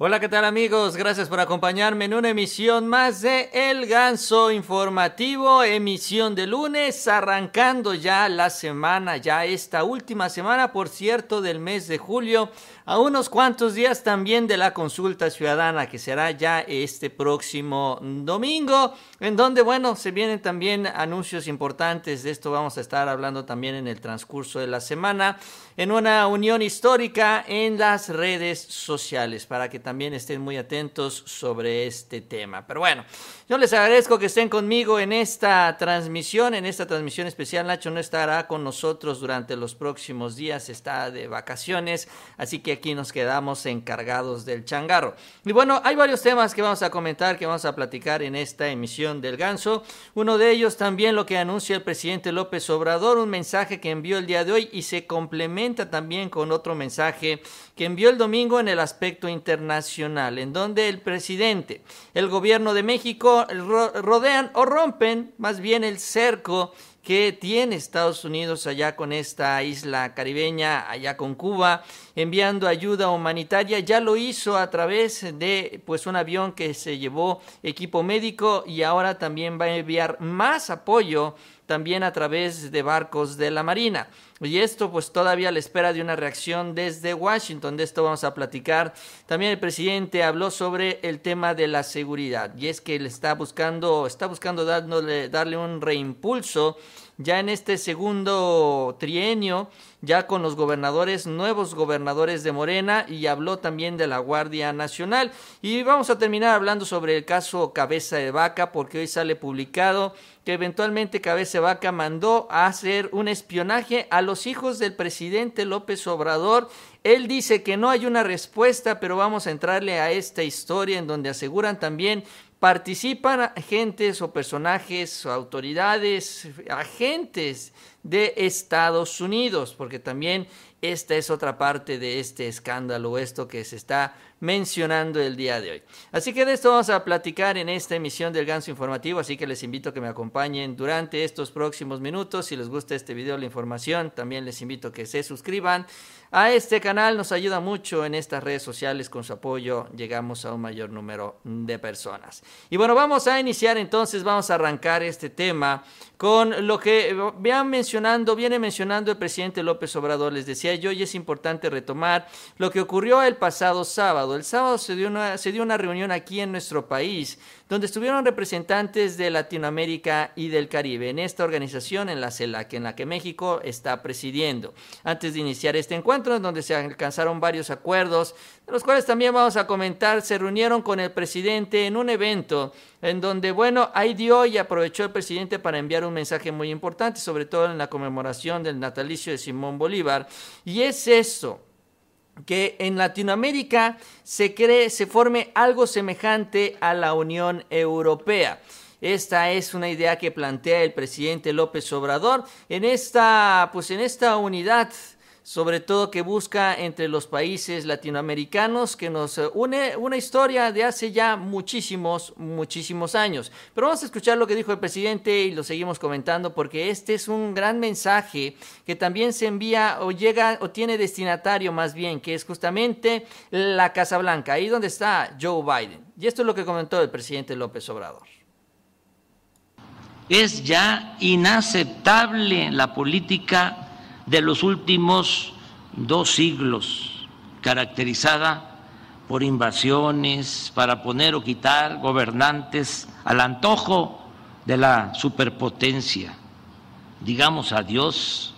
Hola, ¿qué tal amigos? Gracias por acompañarme en una emisión más de El Ganso Informativo, emisión de lunes, arrancando ya la semana, ya esta última semana, por cierto, del mes de julio, a unos cuantos días también de la consulta ciudadana, que será ya este próximo domingo, en donde, bueno, se vienen también anuncios importantes, de esto vamos a estar hablando también en el transcurso de la semana, en una unión histórica en las redes sociales, para que también estén muy atentos sobre este tema. Pero bueno, yo les agradezco que estén conmigo en esta transmisión, en esta transmisión especial. Nacho no estará con nosotros durante los próximos días, está de vacaciones, así que aquí nos quedamos encargados del changarro. Y bueno, hay varios temas que vamos a comentar, que vamos a platicar en esta emisión del ganso. Uno de ellos también lo que anuncia el presidente López Obrador, un mensaje que envió el día de hoy y se complementa también con otro mensaje que envió el domingo en el aspecto internacional, en donde el presidente, el gobierno de México, rodean o rompen más bien el cerco que tiene Estados Unidos allá con esta isla caribeña, allá con Cuba, enviando ayuda humanitaria. Ya lo hizo a través de pues un avión que se llevó equipo médico y ahora también va a enviar más apoyo también a través de barcos de la Marina. Y esto pues todavía le espera de una reacción desde Washington, de esto vamos a platicar. También el presidente habló sobre el tema de la seguridad y es que él está buscando, está buscando dándole, darle un reimpulso ya en este segundo trienio, ya con los gobernadores, nuevos gobernadores de Morena, y habló también de la Guardia Nacional. Y vamos a terminar hablando sobre el caso Cabeza de Vaca, porque hoy sale publicado que eventualmente Cabeza de Vaca mandó a hacer un espionaje a los hijos del presidente López Obrador. Él dice que no hay una respuesta, pero vamos a entrarle a esta historia en donde aseguran también participan agentes o personajes o autoridades, agentes de Estados Unidos, porque también esta es otra parte de este escándalo, esto que se está mencionando el día de hoy. Así que de esto vamos a platicar en esta emisión del Ganso Informativo, así que les invito a que me acompañen durante estos próximos minutos. Si les gusta este video, la información, también les invito a que se suscriban a este canal, nos ayuda mucho en estas redes sociales, con su apoyo llegamos a un mayor número de personas. Y bueno, vamos a iniciar entonces, vamos a arrancar este tema con lo que vean mencionando, viene mencionando el presidente López Obrador, les decía yo, y es importante retomar lo que ocurrió el pasado sábado. El sábado se dio una, se dio una reunión aquí en nuestro país, donde estuvieron representantes de Latinoamérica y del Caribe, en esta organización, en la CELAC, en la que México está presidiendo. Antes de iniciar este encuentro, en donde se alcanzaron varios acuerdos, de los cuales también vamos a comentar, se reunieron con el presidente en un evento en donde, bueno, ahí dio y aprovechó el presidente para enviar un mensaje muy importante, sobre todo en la conmemoración del natalicio de Simón Bolívar, y es eso, que en Latinoamérica se cree, se forme algo semejante a la Unión Europea. Esta es una idea que plantea el presidente López Obrador en esta, pues en esta unidad sobre todo que busca entre los países latinoamericanos, que nos eh, une una historia de hace ya muchísimos, muchísimos años. Pero vamos a escuchar lo que dijo el presidente y lo seguimos comentando porque este es un gran mensaje que también se envía o llega o tiene destinatario más bien, que es justamente la Casa Blanca, ahí donde está Joe Biden. Y esto es lo que comentó el presidente López Obrador. Es ya inaceptable la política de los últimos dos siglos, caracterizada por invasiones para poner o quitar gobernantes al antojo de la superpotencia. Digamos adiós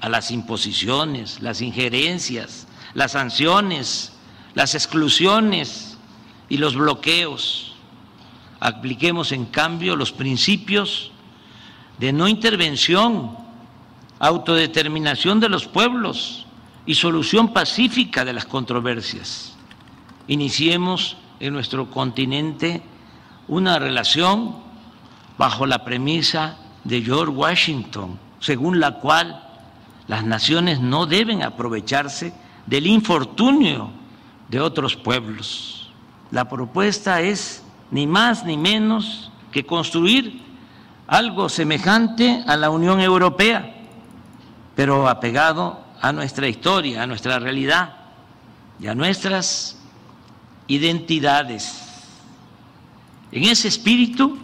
a las imposiciones, las injerencias, las sanciones, las exclusiones y los bloqueos. Apliquemos en cambio los principios de no intervención autodeterminación de los pueblos y solución pacífica de las controversias. Iniciemos en nuestro continente una relación bajo la premisa de George Washington, según la cual las naciones no deben aprovecharse del infortunio de otros pueblos. La propuesta es ni más ni menos que construir algo semejante a la Unión Europea pero apegado a nuestra historia, a nuestra realidad y a nuestras identidades. En ese espíritu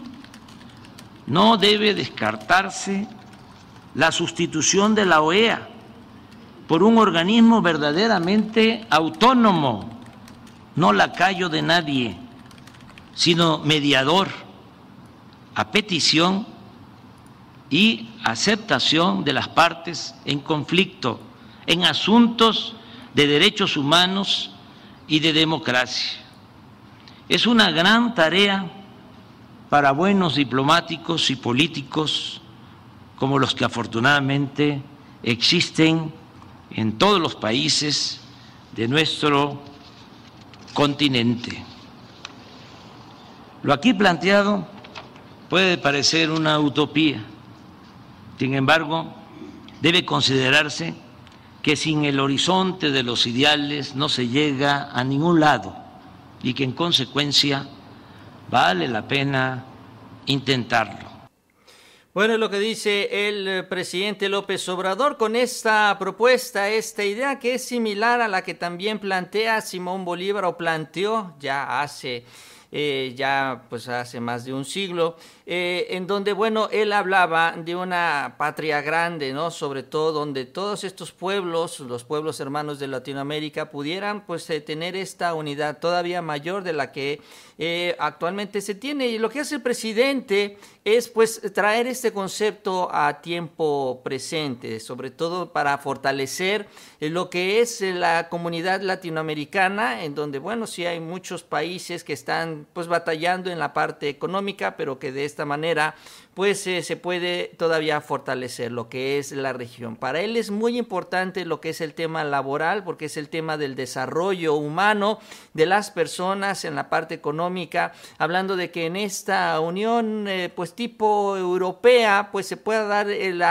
no debe descartarse la sustitución de la OEA por un organismo verdaderamente autónomo, no lacayo de nadie, sino mediador a petición y aceptación de las partes en conflicto en asuntos de derechos humanos y de democracia. Es una gran tarea para buenos diplomáticos y políticos como los que afortunadamente existen en todos los países de nuestro continente. Lo aquí planteado puede parecer una utopía, sin embargo, debe considerarse que sin el horizonte de los ideales no se llega a ningún lado y que en consecuencia vale la pena intentarlo. Bueno, lo que dice el eh, presidente López Obrador con esta propuesta, esta idea que es similar a la que también plantea Simón Bolívar o planteó ya hace eh, ya pues hace más de un siglo, eh, en donde, bueno, él hablaba de una patria grande, ¿no? Sobre todo donde todos estos pueblos, los pueblos hermanos de Latinoamérica, pudieran pues eh, tener esta unidad todavía mayor de la que actualmente se tiene. Y lo que hace el presidente es pues traer este concepto a tiempo presente, sobre todo para fortalecer lo que es la comunidad latinoamericana, en donde, bueno, sí hay muchos países que están pues batallando en la parte económica, pero que de esta manera pues eh, se puede todavía fortalecer lo que es la región. Para él es muy importante lo que es el tema laboral, porque es el tema del desarrollo humano de las personas en la parte económica, hablando de que en esta unión eh, pues tipo europea pues se pueda dar el,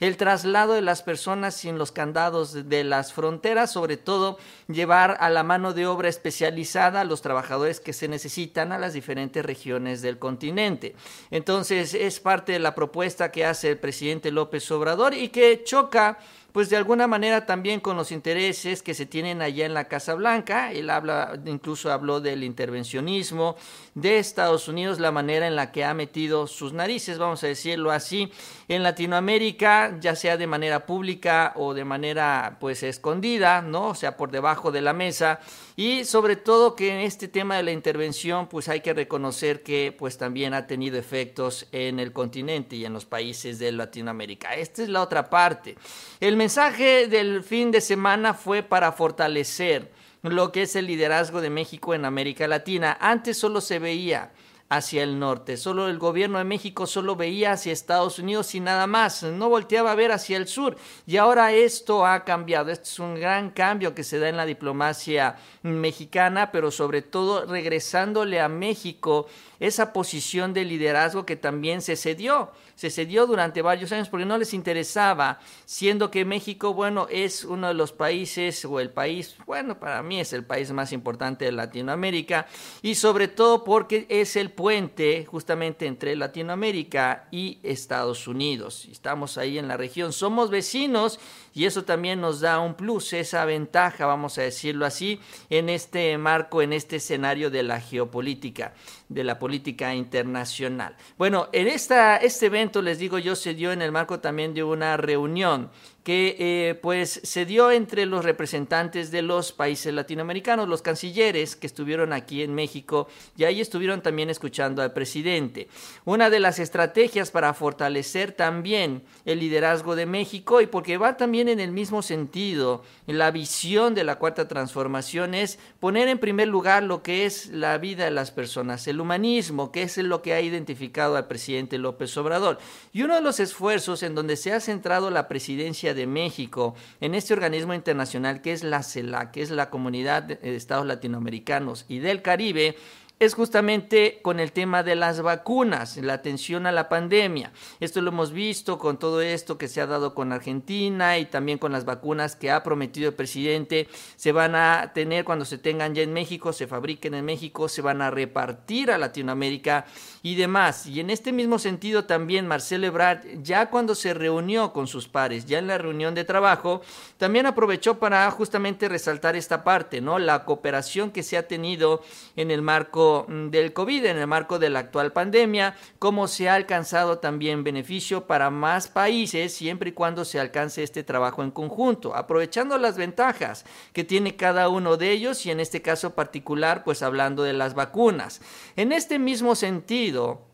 el traslado de las personas sin los candados de las fronteras, sobre todo llevar a la mano de obra especializada a los trabajadores que se necesitan a las diferentes regiones del continente. Entonces es parte de la propuesta que hace el presidente López Obrador y que choca pues de alguna manera también con los intereses que se tienen allá en la Casa Blanca. Él habla, incluso habló del intervencionismo de Estados Unidos, la manera en la que ha metido sus narices, vamos a decirlo así, en Latinoamérica, ya sea de manera pública o de manera pues escondida, ¿no? O sea, por debajo de la mesa. Y sobre todo que en este tema de la intervención, pues hay que reconocer que pues también ha tenido efectos en el continente y en los países de Latinoamérica. Esta es la otra parte. El mensaje del fin de semana fue para fortalecer lo que es el liderazgo de México en América Latina. Antes solo se veía hacia el norte. Solo el gobierno de México solo veía hacia Estados Unidos y nada más, no volteaba a ver hacia el sur. Y ahora esto ha cambiado, esto es un gran cambio que se da en la diplomacia mexicana, pero sobre todo regresándole a México esa posición de liderazgo que también se cedió se cedió durante varios años porque no les interesaba, siendo que México, bueno, es uno de los países o el país, bueno, para mí es el país más importante de Latinoamérica y sobre todo porque es el puente justamente entre Latinoamérica y Estados Unidos. Estamos ahí en la región, somos vecinos y eso también nos da un plus, esa ventaja, vamos a decirlo así, en este marco, en este escenario de la geopolítica, de la política internacional. Bueno, en esta, este evento, les digo yo, se dio en el marco también de una reunión que eh, pues se dio entre los representantes de los países latinoamericanos, los cancilleres que estuvieron aquí en México y ahí estuvieron también escuchando al presidente. Una de las estrategias para fortalecer también el liderazgo de México y porque va también en el mismo sentido, la visión de la cuarta transformación es poner en primer lugar lo que es la vida de las personas, el humanismo, que es lo que ha identificado al presidente López Obrador. Y uno de los esfuerzos en donde se ha centrado la presidencia de México en este organismo internacional que es la CELAC, que es la Comunidad de Estados Latinoamericanos y del Caribe, es justamente con el tema de las vacunas, la atención a la pandemia. Esto lo hemos visto con todo esto que se ha dado con Argentina y también con las vacunas que ha prometido el presidente. Se van a tener cuando se tengan ya en México, se fabriquen en México, se van a repartir a Latinoamérica y demás. Y en este mismo sentido también Marcelo Ebrard, ya cuando se reunió con sus pares, ya en la reunión de trabajo, también aprovechó para justamente resaltar esta parte, ¿no? La cooperación que se ha tenido en el marco Mm, del COVID, en el marco de la actual pandemia, cómo se ha alcanzado también beneficio para más países siempre y cuando se alcance este trabajo en conjunto, aprovechando las ventajas que tiene cada uno de ellos y en este caso particular, pues hablando de las vacunas. En este mismo sentido,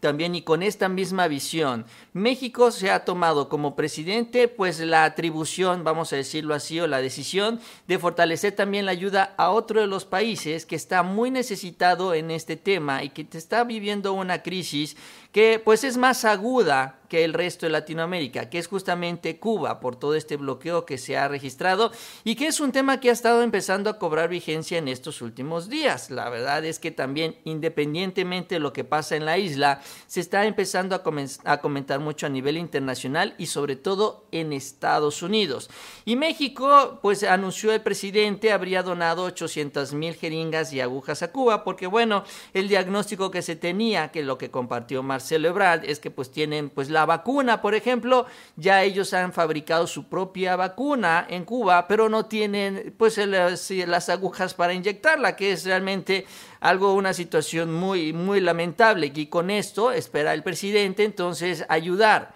también y con esta misma visión, México se ha tomado como presidente pues la atribución, vamos a decirlo así, o la decisión de fortalecer también la ayuda a otro de los países que está muy necesitado en este tema y que está viviendo una crisis que pues es más aguda que el resto de Latinoamérica, que es justamente Cuba por todo este bloqueo que se ha registrado y que es un tema que ha estado empezando a cobrar vigencia en estos últimos días. La verdad es que también independientemente de lo que pasa en la isla, se está empezando a, comentar mucho a nivel internacional y sobre todo en Estados Unidos. Y México, pues anunció el presidente, habría donado 800 mil jeringas y agujas a Cuba, porque bueno, el diagnóstico que se tenía, que lo que compartió más celebrar es que pues tienen pues la vacuna, por ejemplo, ya ellos han fabricado su propia vacuna en Cuba, pero no tienen pues las agujas para inyectarla, que es realmente algo, una situación muy, muy lamentable. Y con esto espera el presidente entonces ayudar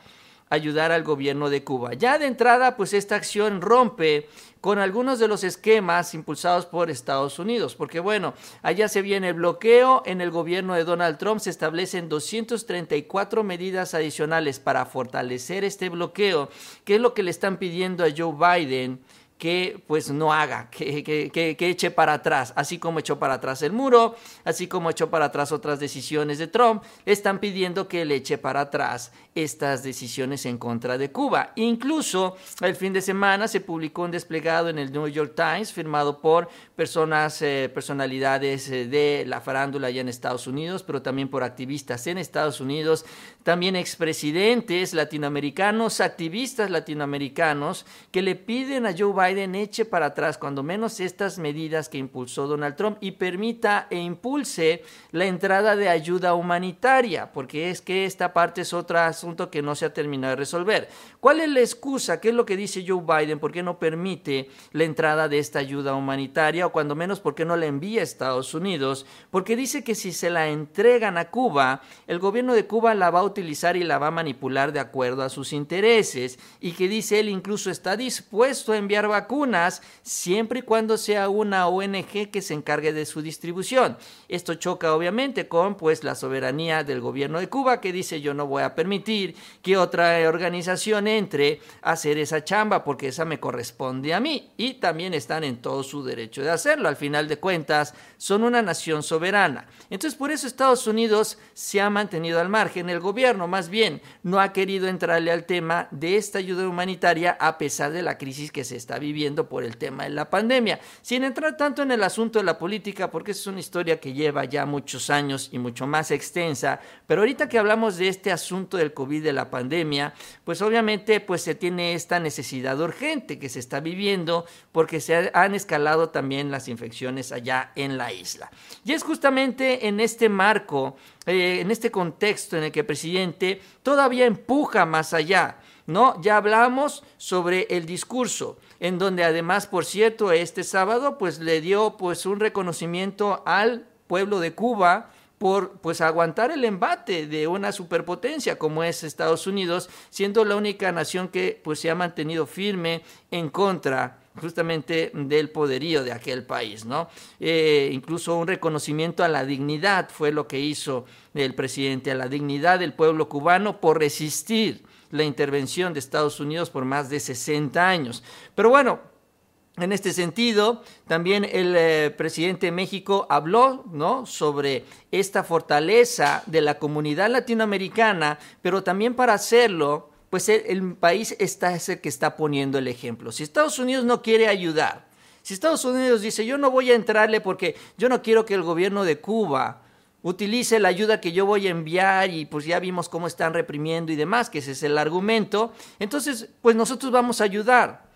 ayudar al gobierno de Cuba. Ya de entrada, pues esta acción rompe con algunos de los esquemas impulsados por Estados Unidos, porque bueno, allá se viene el bloqueo, en el gobierno de Donald Trump se establecen 234 medidas adicionales para fortalecer este bloqueo, que es lo que le están pidiendo a Joe Biden que pues no haga, que, que, eche para atrás, así como echó para atrás el muro, así como echó para atrás otras decisiones de Trump, están pidiendo que le eche para atrás estas decisiones en contra de Cuba. Incluso el fin de semana se publicó un desplegado en el New York Times firmado por personas, eh, personalidades eh, de la farándula allá en Estados Unidos, pero también por activistas en Estados Unidos, también expresidentes latinoamericanos, activistas latinoamericanos que le piden a Joe Biden eche para atrás cuando menos estas medidas que impulsó Donald Trump y permita e impulse la entrada de ayuda humanitaria, porque es que esta parte es otro asunto que no se ha terminado de resolver. ¿Cuál es la excusa? ¿Qué es lo que dice Joe Biden? ¿Por qué no permite la entrada de esta ayuda humanitaria o cuando menos por qué no la envía a Estados Unidos? Porque dice que si se la entregan a Cuba, el gobierno de Cuba la va a utilizar y la va a manipular de acuerdo a sus intereses y que dice él incluso está dispuesto a enviar vacunas siempre y cuando sea una ONG que se encargue de su distribución. Esto choca obviamente con pues la soberanía del gobierno de Cuba que dice yo no voy a permitir que otra organización entre a hacer esa chamba porque esa me corresponde a mí y también están en todo su derecho de hacerlo. Al final de cuentas son una nación soberana. Entonces por eso Estados Unidos se ha mantenido al margen. El gobierno más bien no ha querido entrarle al tema de esta ayuda humanitaria a pesar de la crisis que se está viviendo por el tema de la pandemia. Sin entrar tanto en el asunto de la política, porque es una historia que lleva ya muchos años y mucho más extensa, pero ahorita que hablamos de este asunto del COVID, de la pandemia, pues obviamente pues se tiene esta necesidad urgente que se está viviendo porque se han escalado también las infecciones allá en la isla. Y es justamente en este marco, eh, en este contexto en el que el presidente todavía empuja más allá. ¿no? Ya hablamos sobre el discurso, en donde además, por cierto, este sábado, pues le dio pues un reconocimiento al pueblo de Cuba por pues aguantar el embate de una superpotencia como es Estados Unidos, siendo la única nación que pues se ha mantenido firme en contra justamente del poderío de aquel país, ¿no? Eh, incluso un reconocimiento a la dignidad fue lo que hizo el presidente, a la dignidad del pueblo cubano por resistir la intervención de Estados Unidos por más de 60 años. Pero bueno, en este sentido, también el eh, presidente de México habló ¿no? sobre esta fortaleza de la comunidad latinoamericana, pero también para hacerlo, pues el, país está, es el que está poniendo el ejemplo. Si Estados Unidos no quiere ayudar, Si Estados Unidos dice, yo no voy a entrarle porque yo no quiero que el gobierno de Cuba utilice la ayuda que yo voy a enviar y pues ya vimos cómo están reprimiendo y demás, que ese es el argumento, entonces pues nosotros vamos a ayudar.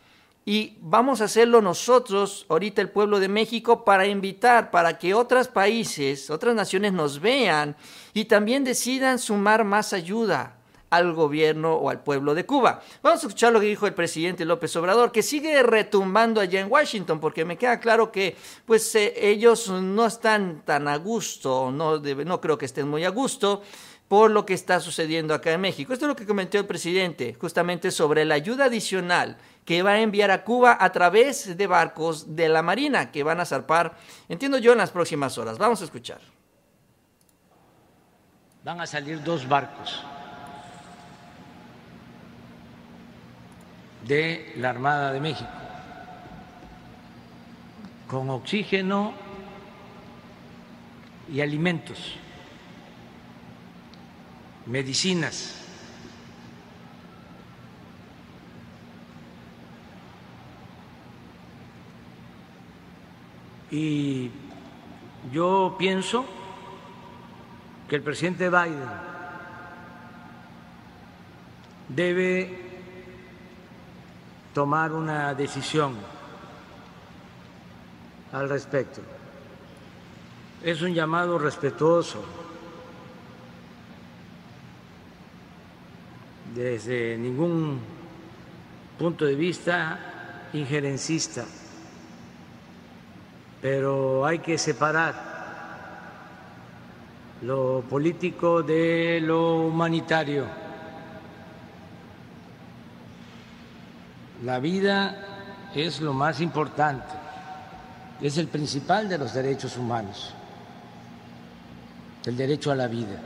Y vamos a hacerlo nosotros, ahorita el pueblo de México, para invitar, para que otros países, otras naciones nos vean y también decidan sumar más ayuda al gobierno o al pueblo de Cuba. Vamos a escuchar lo que dijo el presidente López Obrador, que sigue retumbando allá en Washington, porque me queda claro que pues eh, ellos no están tan a gusto, no, no creo que estén muy a gusto por lo que está sucediendo acá en México. Esto es lo que comentó el presidente, justamente sobre la ayuda adicional que va a enviar a Cuba a través de barcos de la Marina que van a zarpar, entiendo yo, en las próximas horas. Vamos a escuchar. Van a salir dos barcos de la Armada de México, con oxígeno y alimentos, medicinas. Y yo pienso que el presidente Biden debe tomar una decisión al respecto. Es un llamado respetuoso desde ningún punto de vista injerencista, pero hay que separar lo político de lo humanitario. La vida es lo más importante, es el principal de los derechos humanos, el derecho a la vida.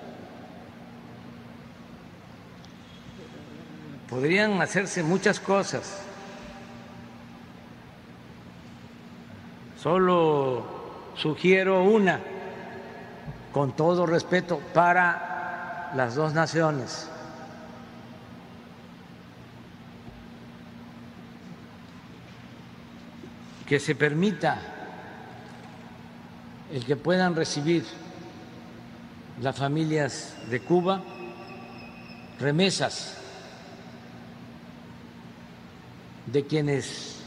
Podrían hacerse muchas cosas, solo sugiero una, con todo respeto, para las dos naciones. que se permita el que puedan recibir las familias de Cuba remesas de quienes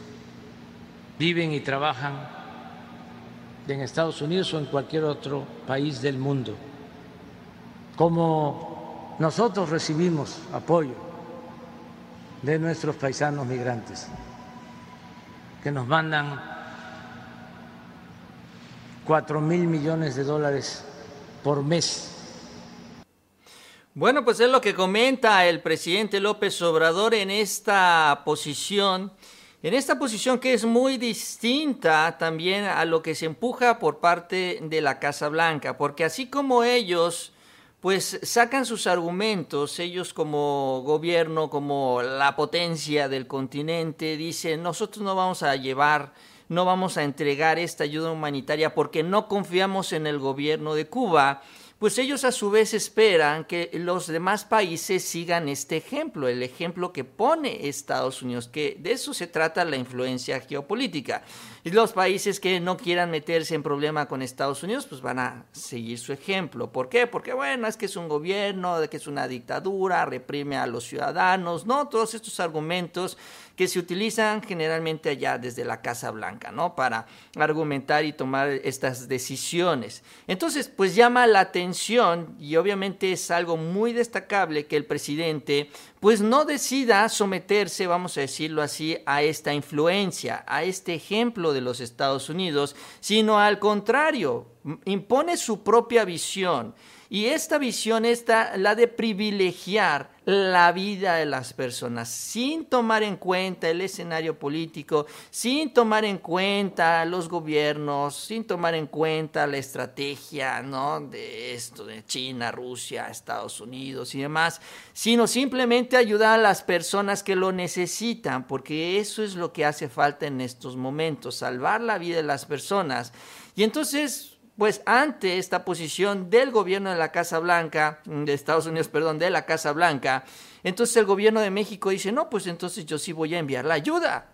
viven y trabajan en Estados Unidos o en cualquier otro país del mundo, como nosotros recibimos apoyo de nuestros paisanos migrantes que nos mandan cuatro mil millones de dólares por mes. Bueno, pues es lo que comenta el presidente López Obrador en esta posición, en esta posición que es muy distinta también a lo que se empuja por parte de la Casa Blanca, porque así como ellos pues sacan sus argumentos, ellos como gobierno, como la potencia del continente, dicen, nosotros no vamos a llevar, no vamos a entregar esta ayuda humanitaria porque no confiamos en el gobierno de Cuba pues ellos a su vez esperan que los demás países sigan este ejemplo, el ejemplo que pone Estados Unidos, que de eso se trata la influencia geopolítica. Y los países que no quieran meterse en problema con Estados Unidos, pues van a seguir su ejemplo. ¿Por qué? Porque bueno, es que es un gobierno, de que es una dictadura, reprime a los ciudadanos, ¿no? Todos estos argumentos que se utilizan generalmente allá desde la Casa Blanca, ¿no? Para argumentar y tomar estas decisiones. Entonces, pues llama la atención y obviamente es algo muy destacable que el presidente pues no decida someterse, vamos a decirlo así, a esta influencia, a este ejemplo de los Estados Unidos, sino al contrario, impone su propia visión y esta visión es la de privilegiar la vida de las personas sin tomar en cuenta el escenario político, sin tomar en cuenta los gobiernos, sin tomar en cuenta la estrategia ¿no? de esto, de China, Rusia, Estados Unidos y demás, sino simplemente ayudar a las personas que lo necesitan, porque eso es lo que hace falta en estos momentos, salvar la vida de las personas. Y entonces pues ante esta posición del gobierno de la Casa Blanca, de Estados Unidos, perdón, de la Casa Blanca, entonces el gobierno de México dice, no, pues entonces yo sí voy a enviar la ayuda.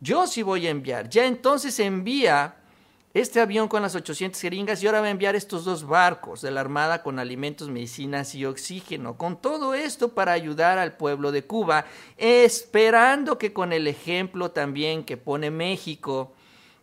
yo sí voy a enviar. Ya entonces envía este avión con las 800 jeringas y ahora va a enviar estos dos barcos de la Armada con alimentos, medicinas y oxígeno. Con todo esto para ayudar al pueblo de Cuba, esperando que con el ejemplo también que pone México,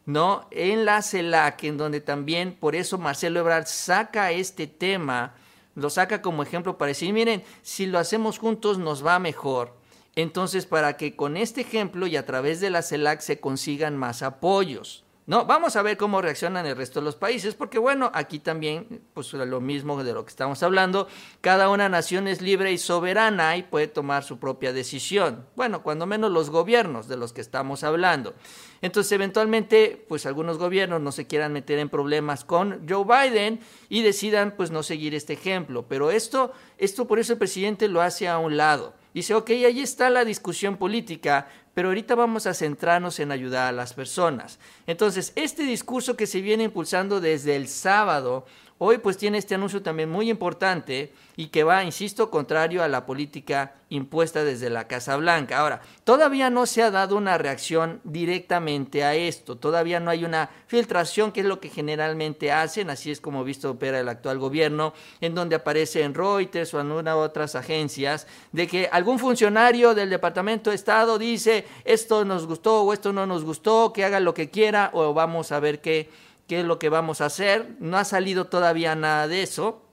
¿no? En la CELAC, en donde también por eso Marcelo Ebrard saca este tema, lo saca como ejemplo para decir, miren, si lo hacemos juntos nos va mejor. Entonces, para que con este ejemplo y a través de la CELAC se consigan más apoyos. No, vamos a ver cómo reaccionan el resto de los países, porque bueno, aquí también, pues lo mismo de lo que estamos hablando, cada una nación es libre y soberana y puede tomar su propia decisión. Bueno, cuando menos los gobiernos de los que estamos hablando. Entonces, eventualmente, pues algunos gobiernos no se quieran meter en problemas con Joe Biden y decidan, pues, no seguir este ejemplo. Pero esto, esto por eso el presidente lo hace a un lado. Dice, ok, ahí está la discusión política, pero ahorita vamos a centrarnos en ayudar a las personas. Entonces, este discurso que se viene impulsando desde el sábado hoy pues tiene este anuncio también muy importante y que va, insisto, contrario a la política impuesta desde la Casa Blanca. Ahora, todavía no se ha dado una reacción directamente a esto, todavía no hay una filtración, que es lo que generalmente hacen, así es como visto opera el actual gobierno, en donde aparece en Reuters o en una u otras agencias, de que algún funcionario del Departamento de Estado dice, esto nos gustó o esto no nos gustó, que haga lo que quiera o vamos a ver qué qué es lo que vamos a hacer. No ha salido todavía nada de eso.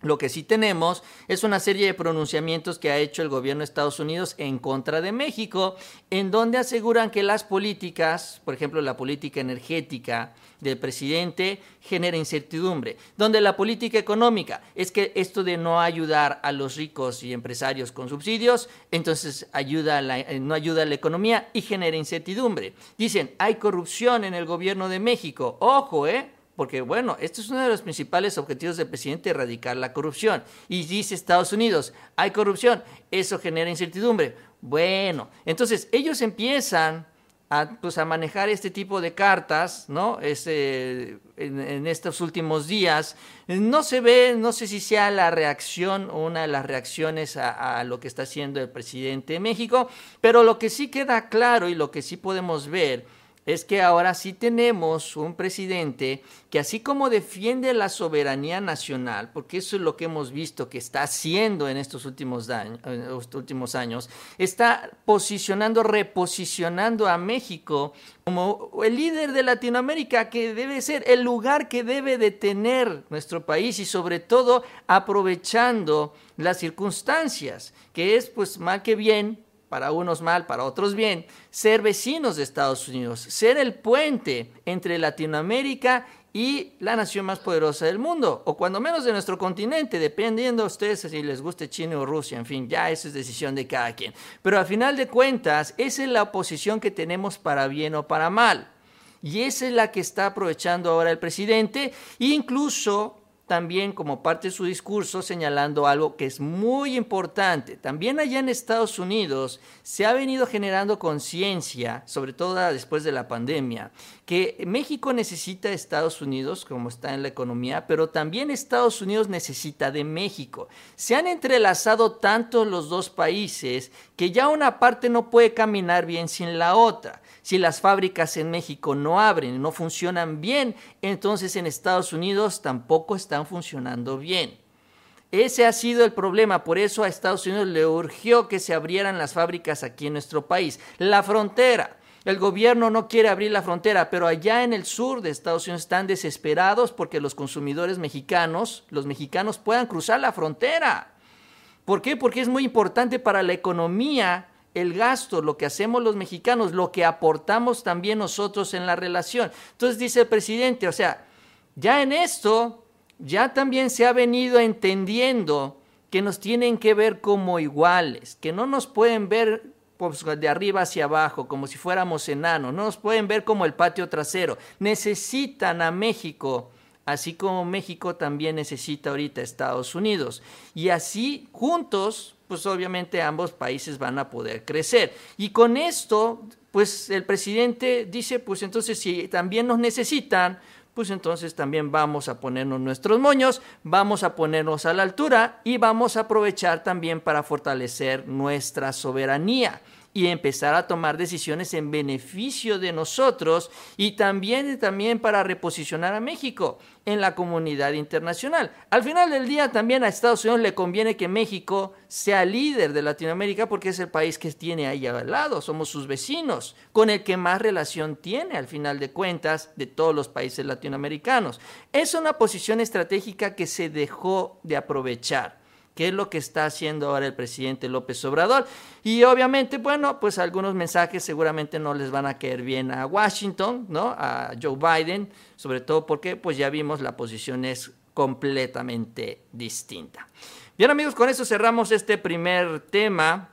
Lo que sí tenemos es una serie de pronunciamientos que ha hecho el gobierno de Estados Unidos en contra de México, en donde aseguran que las políticas, por ejemplo la política energética del presidente, genera incertidumbre, donde la política económica es que esto de no ayudar a los ricos y empresarios con subsidios, entonces ayuda eh, no ayuda a la economía y genera incertidumbre. Dicen, hay corrupción en el gobierno de México, ojo, ¿eh? Porque bueno, esto es uno de los principales objetivos del presidente, erradicar la corrupción. Y dice Estados Unidos, hay corrupción, eso genera incertidumbre. Bueno, entonces ellos empiezan a, pues, a manejar este tipo de cartas, ¿no? Este, en, estos últimos días. No se ve, no sé si sea la reacción una de las reacciones a lo que está haciendo el presidente de México, pero lo que sí queda claro y lo que sí podemos ver es que ahora sí tenemos un presidente que así como defiende la soberanía nacional, porque eso es lo que hemos visto que está haciendo en estos últimos, últimos años, está posicionando, reposicionando a México como el líder de Latinoamérica que debe ser el lugar que debe de tener nuestro país y sobre todo aprovechando las circunstancias, que es pues mal que bien para unos mal, para otros bien, ser vecinos de Estados Unidos, ser el puente entre Latinoamérica y la nación más poderosa del mundo, o cuando menos de nuestro continente, dependiendo a ustedes si les guste China o Rusia, en fin, ya eso es decisión de cada quien. Pero al final de cuentas, esa es la oposición que tenemos para bien o para mal. Y esa es la que está aprovechando ahora el presidente, incluso también como parte de su discurso señalando algo que es muy importante. También allá en Estados Unidos se ha venido generando conciencia, sobre todo después de la pandemia, que México necesita de Estados Unidos, como está en la economía, pero también Estados Unidos necesita de México. Se han entrelazado tanto los dos países que ya una parte no puede caminar bien sin la otra. Si las fábricas en México no abren no funcionan bien, entonces en Estados Unidos tampoco están funcionando bien. Ese ha sido el problema, por eso a Estados Unidos le urgió que se abrieran las fábricas aquí en nuestro país. La frontera. El gobierno no quiere abrir la frontera, pero allá en el sur de Estados Unidos están desesperados porque los consumidores mexicanos, los mexicanos puedan cruzar la frontera. ¿Por qué? Porque es muy importante para la economía el gasto, lo que hacemos los mexicanos, lo que aportamos también nosotros en la relación. Entonces dice el presidente, o sea, ya en esto, ya también se ha venido entendiendo que nos tienen que ver como iguales, que no nos pueden ver pues, de arriba hacia abajo, como si fuéramos enanos, no nos pueden ver como el patio trasero, necesitan a México así como México también necesita ahorita Estados Unidos. Y así juntos pues obviamente ambos países van a poder crecer. Y con esto, pues el presidente dice, pues entonces si también nos necesitan, pues entonces también vamos a ponernos nuestros moños, vamos a ponernos a la altura y vamos a aprovechar también para fortalecer nuestra soberanía. Y empezar a tomar decisiones en beneficio de nosotros y también, también para reposicionar a México en la comunidad internacional. Al final del día también a Estados Unidos le conviene que México sea líder de Latinoamérica porque es el país que tiene ahí al lado, somos sus vecinos, con el que más relación tiene al final de cuentas de todos los países latinoamericanos. Es una posición estratégica que se dejó de aprovechar qué es lo que está haciendo ahora el presidente López Obrador. Y obviamente, bueno, pues algunos mensajes seguramente no les van a caer bien a Washington, ¿no? A Joe Biden, sobre todo porque pues ya vimos la posición es completamente distinta. Bien amigos, con eso cerramos este primer tema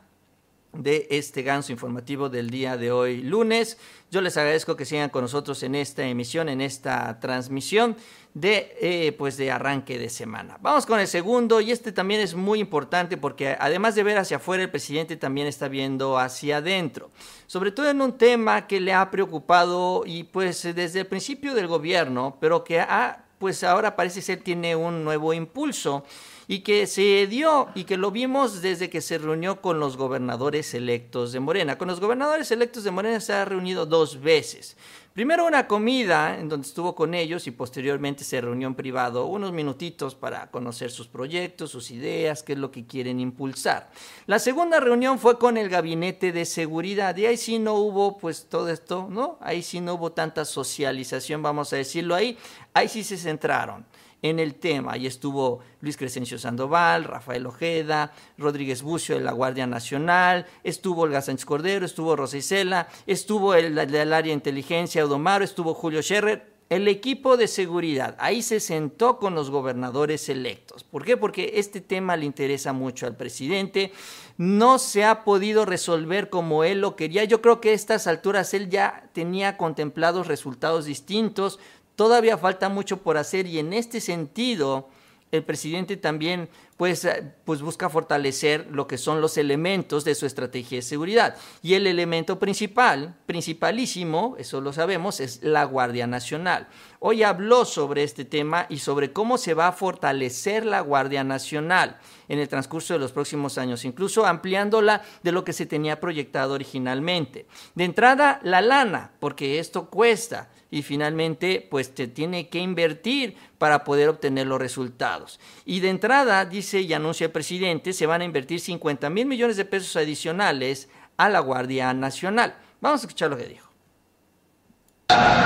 de este ganso informativo del día de hoy lunes. Yo les agradezco que sigan con nosotros en esta emisión, en esta transmisión de, eh, pues de arranque de semana. Vamos con el segundo y este también es muy importante porque además de ver hacia afuera, el presidente también está viendo hacia adentro, sobre todo en un tema que le ha preocupado y pues desde el principio del gobierno, pero que ha, pues ahora parece ser tiene un nuevo impulso y que se dio y que lo vimos desde que se reunió con los gobernadores electos de Morena. Con los gobernadores electos de Morena se ha reunido dos veces. Primero una comida en donde estuvo con ellos y posteriormente se reunió en privado unos minutitos para conocer sus proyectos, sus ideas, qué es lo que quieren impulsar. La segunda reunión fue con el gabinete de seguridad y ahí sí no hubo pues todo esto, ¿no? Ahí sí no hubo tanta socialización, vamos a decirlo ahí. Ahí sí se centraron en el tema. Ahí estuvo Luis Crescencio Sandoval, Rafael Ojeda, Rodríguez Bucio de la Guardia Nacional, estuvo Olga Sánchez Cordero, estuvo Rosa Isela, estuvo el del área de inteligencia Audomaro, estuvo Julio Scherrer, el equipo de seguridad. Ahí se sentó con los gobernadores electos. ¿Por qué? Porque este tema le interesa mucho al presidente. No se ha podido resolver como él lo quería. Yo creo que a estas alturas él ya tenía contemplados resultados distintos. Todavía falta mucho por hacer y en este sentido el presidente también pues, eh, pues busca fortalecer lo que son los elementos de su estrategia de seguridad. Y el elemento principal, principalísimo, eso lo sabemos, es la Guardia Nacional. Hoy habló sobre este tema y sobre cómo se va a fortalecer la Guardia Nacional en el transcurso de los próximos años, incluso ampliándola de lo que se tenía proyectado originalmente. De entrada, la lana, porque esto cuesta y finalmente pues te tiene que invertir para poder obtener los resultados. Y de entrada, dice y anuncia el presidente, se van a invertir 50 mil millones de pesos adicionales a la Guardia Nacional. Vamos a escuchar lo que dijo.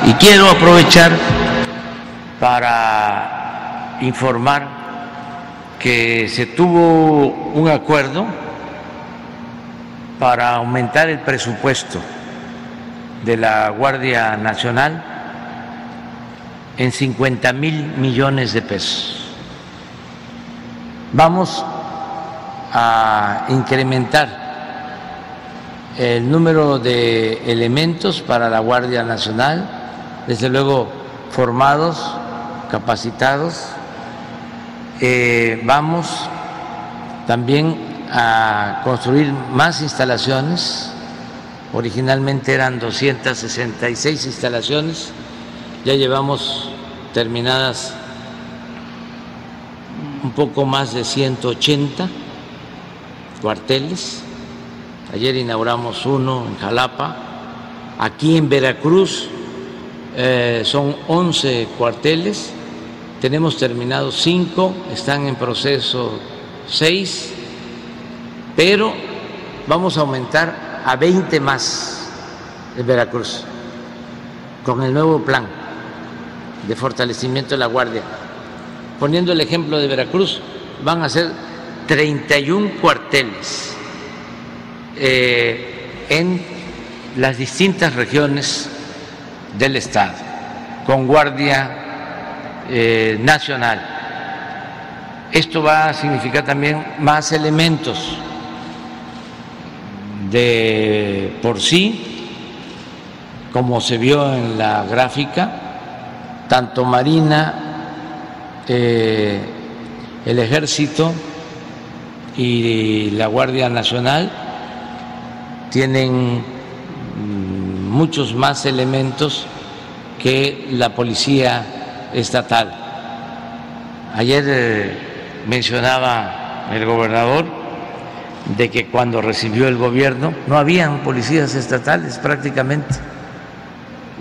Y quiero aprovechar para informar que se tuvo un acuerdo para aumentar el presupuesto de la Guardia Nacional en 50 mil millones de pesos. Vamos a incrementar el número de elementos para la Guardia Nacional, desde luego formados, capacitados. Eh, vamos también a construir más instalaciones. Originalmente eran 266 instalaciones ya llevamos terminadas un poco más de 180 cuarteles. Ayer inauguramos uno en Jalapa. Aquí en Veracruz eh, son 11 cuarteles. Tenemos terminados 5, están en proceso 6, pero vamos a aumentar a 20 más en Veracruz con el nuevo plan de fortalecimiento de la Guardia. Poniendo el ejemplo de Veracruz, van a ser 31 cuarteles eh, en las distintas regiones del Estado, con Guardia eh, Nacional. Esto va a significar también más elementos de por sí, como se vio en la gráfica, tanto Marina, eh, el Ejército y la Guardia Nacional tienen mm, muchos más elementos que la Policía Estatal. Ayer eh, mencionaba el gobernador de que cuando recibió el gobierno no habían policías estatales prácticamente.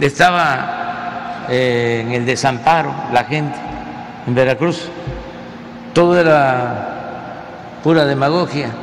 Estaba eh, en el desamparo la gente en Veracruz. Todo era pura demagogia.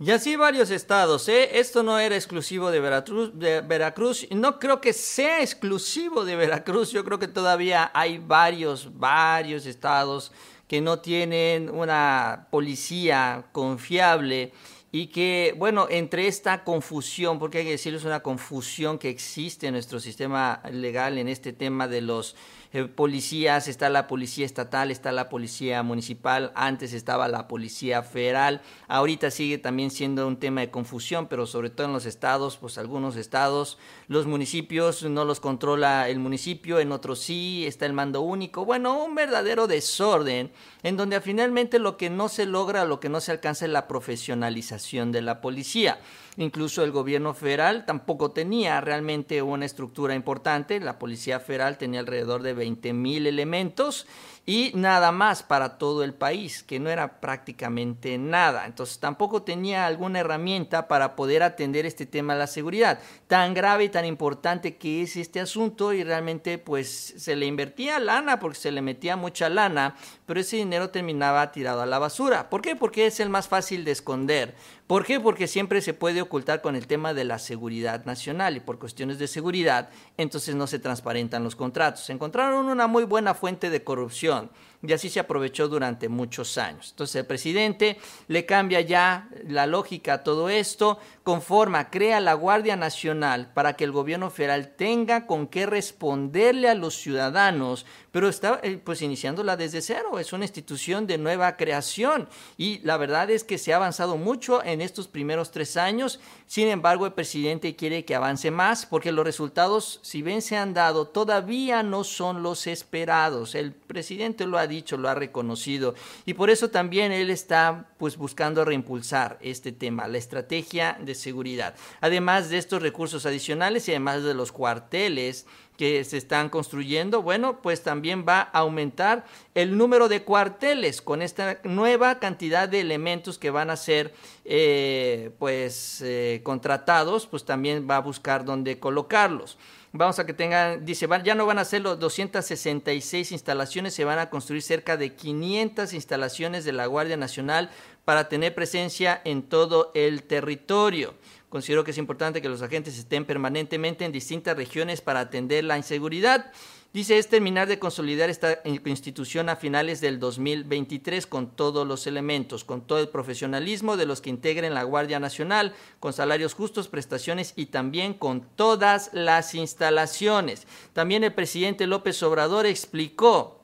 Y así varios estados, ¿eh? Esto no era exclusivo de Veracruz, de Veracruz, no creo que sea exclusivo de Veracruz, yo creo que todavía hay varios, varios estados que no tienen una policía confiable y que, bueno, entre esta confusión, porque hay que decirlo, es una confusión que existe en nuestro sistema legal en este tema de los eh, policías, está la policía estatal, está la policía municipal, antes estaba la policía federal, ahorita sigue también siendo un tema de confusión, pero sobre todo en los estados, pues algunos estados, los municipios no los controla el municipio, en otros sí, está el mando único, bueno, un verdadero desorden en donde finalmente lo que no se logra, lo que no se alcanza es la profesionalización de la policía. Incluso el gobierno federal tampoco tenía realmente una estructura importante. La Policía Federal tenía alrededor de 20 mil elementos y nada más para todo el país, que no era prácticamente nada. Entonces tampoco tenía alguna herramienta para poder atender este tema de la seguridad, tan grave y tan importante que es este asunto y realmente pues se le invertía lana porque se le metía mucha lana, pero ese dinero terminaba tirado a la basura. ¿Por qué? Porque es el más fácil de esconder. ¿Por qué? Porque siempre se puede ocultar con el tema de la seguridad nacional y por cuestiones de seguridad, entonces no se transparentan los contratos. Encontraron una muy buena fuente de corrupción y así se aprovechó durante muchos años. Entonces el presidente le cambia ya la lógica a todo esto, conforma, crea la Guardia Nacional para que el gobierno federal tenga con qué responderle a los ciudadanos, pero está eh, pues iniciándola desde cero, es una institución de nueva creación y la verdad es que se ha avanzado mucho en estos primeros tres años, sin embargo el presidente quiere que avance más porque los resultados, si bien se han dado, todavía no son los esperados. El presidente lo ha dicho, lo ha reconocido y por eso también él está pues buscando reimpulsar este tema, la estrategia de seguridad. Además de estos recursos adicionales y además de los cuarteles que se están construyendo, bueno, pues también va a aumentar el número de cuarteles con esta nueva cantidad de elementos que van a ser eh, pues eh, contratados, pues también va a buscar dónde colocarlos. Vamos a que tengan, dice, ya no van a ser los 266 instalaciones, se van a construir cerca de 500 instalaciones de la Guardia Nacional para tener presencia en todo el territorio. Considero que es importante que los agentes estén permanentemente en distintas regiones para atender la inseguridad. Dice, es terminar de consolidar esta institución a finales del 2023 con todos los elementos, con todo el profesionalismo de los que integren la Guardia Nacional, con salarios justos, prestaciones y también con todas las instalaciones. También el presidente López Obrador explicó,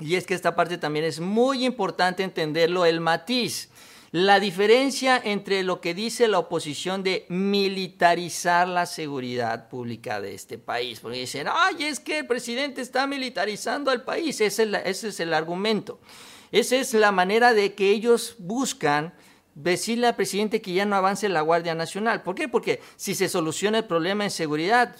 y es que esta parte también es muy importante entenderlo, el matiz la diferencia entre lo que dice la oposición de militarizar la seguridad pública de este país, porque dicen, ay, es que el presidente está militarizando al país, ese es, el argumento. Esa es la manera de que ellos buscan decirle al presidente que ya no avance la Guardia Nacional. ¿Por qué? Porque si se soluciona el problema en seguridad,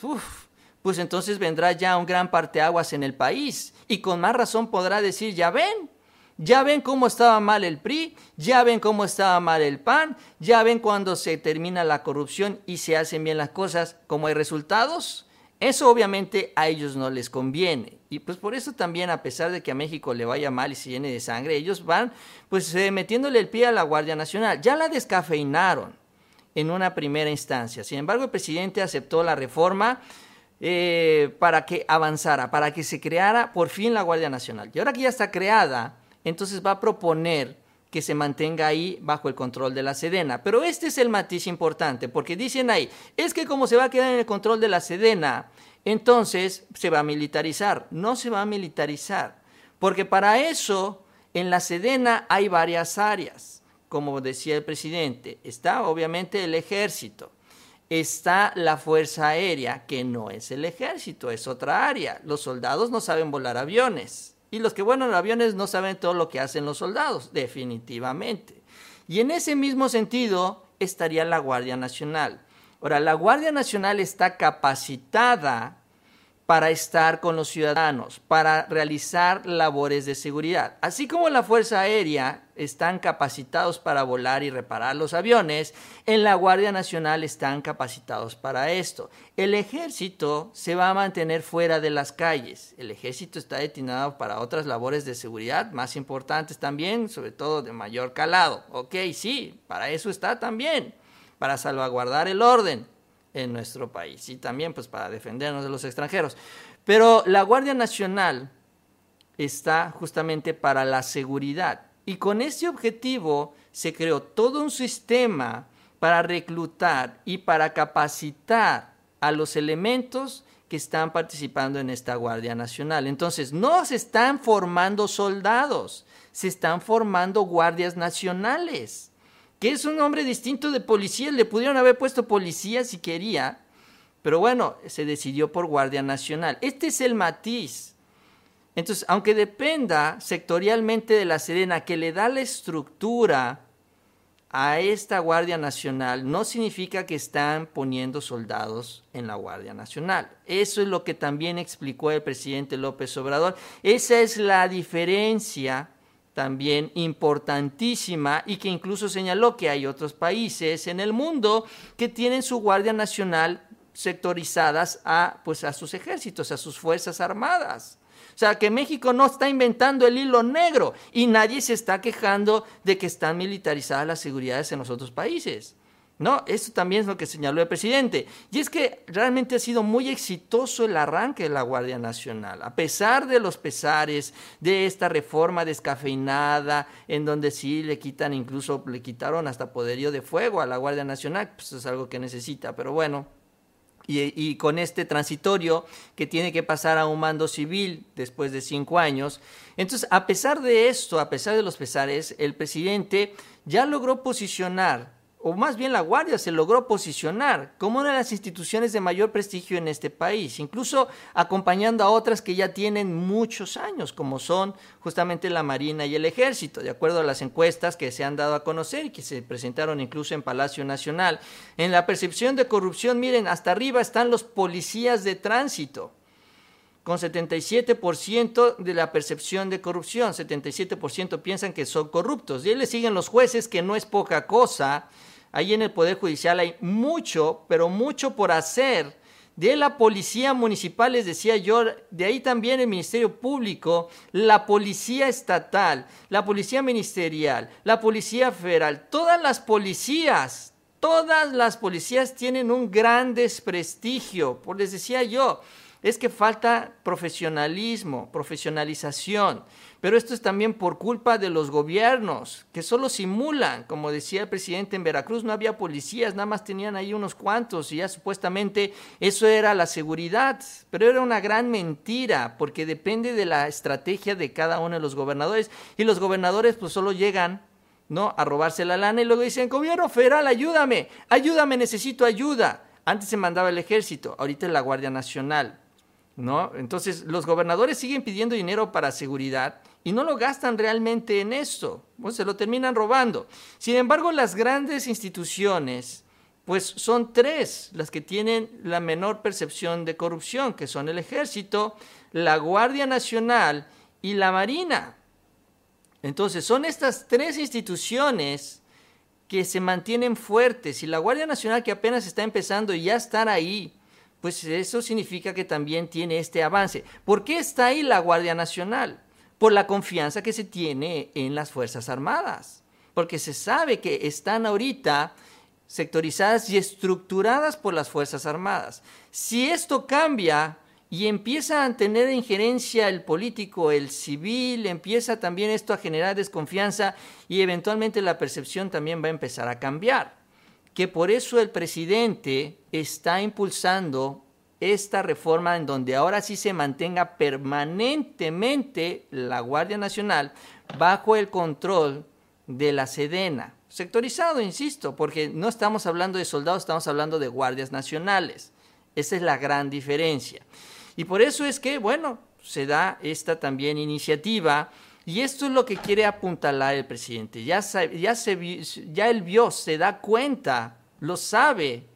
pues entonces vendrá ya un gran parteaguas en el país y con más razón podrá decir, ya ven, ya ven cómo estaba mal el PRI, ya ven cómo estaba mal el PAN, ya ven cuando se termina la corrupción y se hacen bien las cosas, como hay resultados. Eso obviamente a ellos no les conviene. Y pues por eso también, a pesar de que a México le vaya mal y se llene de sangre, ellos van pues eh, metiéndole el pie a la Guardia Nacional. Ya la descafeinaron en una primera instancia. Sin embargo, el presidente aceptó la reforma eh, para que avanzara, para que se creara por fin la Guardia Nacional. Y ahora que ya está creada, entonces va a proponer que se mantenga ahí bajo el control de la Sedena. Pero este es el matiz importante, porque dicen ahí, es que como se va a quedar en el control de la Sedena, entonces se va a militarizar. No se va a militarizar, porque para eso en la Sedena hay varias áreas, como decía el presidente. Está obviamente el ejército, está la Fuerza Aérea, que no es el ejército, es otra área. Los soldados no saben volar aviones y los que vuelan aviones no saben todo lo que hacen los soldados, definitivamente. Y en ese mismo sentido estaría la Guardia Nacional. Ahora, la Guardia Nacional está capacitada para estar con los ciudadanos, para realizar labores de seguridad. Así como la Fuerza Aérea están capacitados para volar y reparar los aviones, en la Guardia Nacional están capacitados para esto. El ejército se va a mantener fuera de las calles. El ejército está destinado para otras labores de seguridad más importantes también, sobre todo de mayor calado. Ok, sí, para eso está también, para salvaguardar el orden en nuestro país y también pues para defendernos de los extranjeros. Pero la Guardia Nacional está justamente para la seguridad. Y con este objetivo se creó todo un sistema para reclutar y para capacitar a los elementos que están participando en esta Guardia Nacional. Entonces, no se están formando soldados, se están formando guardias nacionales, que es un nombre distinto de policía. Le pudieron haber puesto policía si quería, pero bueno, se decidió por Guardia Nacional. Este es el matiz entonces, aunque dependa sectorialmente de la Serena, que le da la estructura a esta Guardia Nacional, no significa que están poniendo soldados en la Guardia Nacional. Eso es lo que también explicó el presidente López Obrador. Esa es la diferencia también importantísima y que incluso señaló que hay otros países en el mundo que tienen su Guardia Nacional sectorizadas a, pues, a sus ejércitos, a sus Fuerzas Armadas. Sea, que México no está inventando el hilo negro y nadie se está quejando de que están militarizadas las seguridades en los otros países. No, eso también es lo que señaló el presidente. Y es que realmente ha sido muy exitoso el arranque de la Guardia Nacional, a pesar de los pesares de esta reforma descafeinada, en donde sí le quitan, incluso le quitaron hasta poderío de fuego a la Guardia Nacional, pues es algo que necesita, pero bueno, y, con este transitorio que tiene que pasar a un mando civil después de cinco años. Entonces, a pesar de esto, a pesar de los pesares, el presidente ya logró posicionar o más bien la Guardia se logró posicionar como una de las instituciones de mayor prestigio en este país, incluso acompañando a otras que ya tienen muchos años, como son justamente la Marina y el Ejército, de acuerdo a las encuestas que se han dado a conocer y que se presentaron incluso en Palacio Nacional. En la percepción de corrupción, miren, hasta arriba están los policías de tránsito con 77% de la percepción de corrupción, 77% piensan que son corruptos. Y ahí le siguen los jueces, que no es poca cosa, Ahí en el Poder Judicial hay mucho, pero mucho por hacer. De la policía municipal, les decía yo, de ahí también el Ministerio Público, la policía estatal, la policía ministerial, la policía federal, todas las policías, todas las policías tienen un gran desprestigio. Por les decía yo, es que falta profesionalismo, profesionalización. Pero esto es también por culpa de los gobiernos, que solo simulan. Como decía el presidente en Veracruz, no había policías, nada más tenían ahí unos cuantos y ya supuestamente eso era la seguridad. Pero era una gran mentira, porque depende de la estrategia de cada uno de los gobernadores. Y los gobernadores pues solo llegan ¿no? a robarse la lana y luego dicen, gobierno federal, ayúdame, ayúdame, necesito ayuda. Antes se mandaba el ejército, ahorita es la Guardia Nacional. ¿No? Entonces, los gobernadores siguen pidiendo dinero para seguridad y no lo gastan realmente en esto, pues se lo terminan robando. Sin embargo, las grandes instituciones, pues son tres las que tienen la menor percepción de corrupción, que son el ejército, la Guardia Nacional y la Marina. Entonces, son estas tres instituciones que se mantienen fuertes y la Guardia Nacional que apenas está empezando y ya estar ahí, pues eso significa que también tiene este avance. ¿Por qué está ahí la Guardia Nacional? Por la confianza que se tiene en las Fuerzas Armadas, porque se sabe que están ahorita sectorizadas y estructuradas por las Fuerzas Armadas. Si esto cambia y empieza a tener injerencia el político, el civil, empieza también esto a generar desconfianza y eventualmente la percepción también va a empezar a cambiar. Que por eso el presidente está impulsando esta reforma en donde ahora sí se mantenga permanentemente la Guardia Nacional bajo el control de la Sedena. Sectorizado, insisto, porque no estamos hablando de soldados, estamos hablando de guardias nacionales. Esa es la gran diferencia. Y por eso es que, bueno, se da esta también iniciativa y esto es lo que quiere apuntalar el presidente. Ya, ya, se, ya él vio, se da cuenta, lo sabe,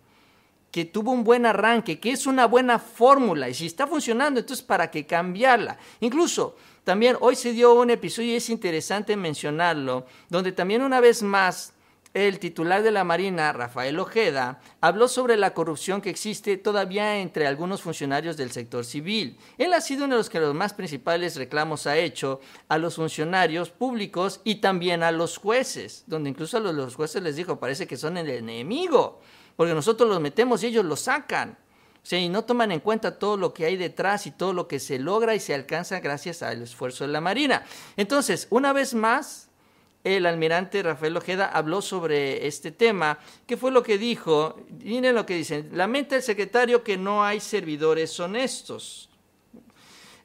que tuvo un buen arranque, que es una buena fórmula y si está funcionando, entonces para qué cambiarla. Incluso también hoy se dio un episodio y es interesante mencionarlo, donde también una vez más el titular de la Marina, Rafael Ojeda, habló sobre la corrupción que existe todavía entre algunos funcionarios del sector civil. Él ha sido uno de los que los más principales reclamos ha hecho a los funcionarios públicos y también a los jueces, donde incluso a los jueces les dijo, parece que son el enemigo, porque nosotros los metemos y ellos los sacan. O y no toman en cuenta todo lo que hay detrás y todo lo que se logra y se alcanza gracias al esfuerzo de la Marina. Entonces, una vez más, el almirante Rafael Ojeda habló sobre este tema. ¿Qué fue lo que dijo? Miren lo que dicen. Lamenta el secretario que no hay servidores honestos.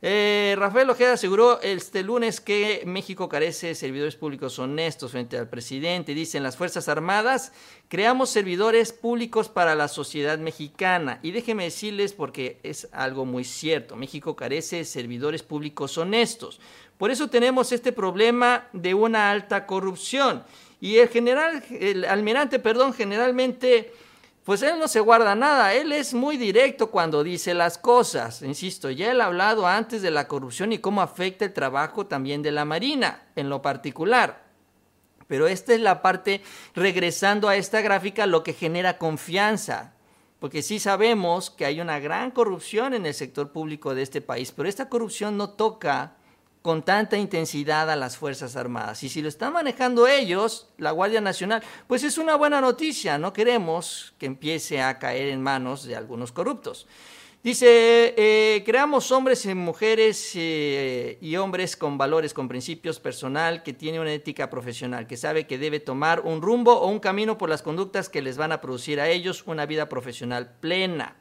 Eh, Rafael Ojeda aseguró este lunes que México carece de servidores públicos honestos frente al presidente. Dicen las Fuerzas Armadas, creamos servidores públicos para la sociedad mexicana. Y déjenme decirles, porque es algo muy cierto, México carece de servidores públicos honestos. Por eso tenemos este problema de una alta corrupción. Y el general, el almirante, perdón, generalmente pues él no se guarda nada, él es muy directo cuando dice las cosas. Insisto, ya él ha hablado antes de la corrupción y cómo afecta el trabajo también de la Marina, en lo particular. Pero esta es la parte, regresando a esta gráfica, lo que genera confianza. Porque sí sabemos que hay una gran corrupción en el sector público de este país, pero esta corrupción no toca con tanta intensidad a las Fuerzas Armadas. Y si lo están manejando ellos, la Guardia Nacional, pues es una buena noticia. No queremos que empiece a caer en manos de algunos corruptos. Dice, eh, creamos hombres y mujeres eh, y hombres con valores, con principios personal, que tiene una ética profesional, que sabe que debe tomar un rumbo o un camino por las conductas que les van a producir a ellos una vida profesional plena.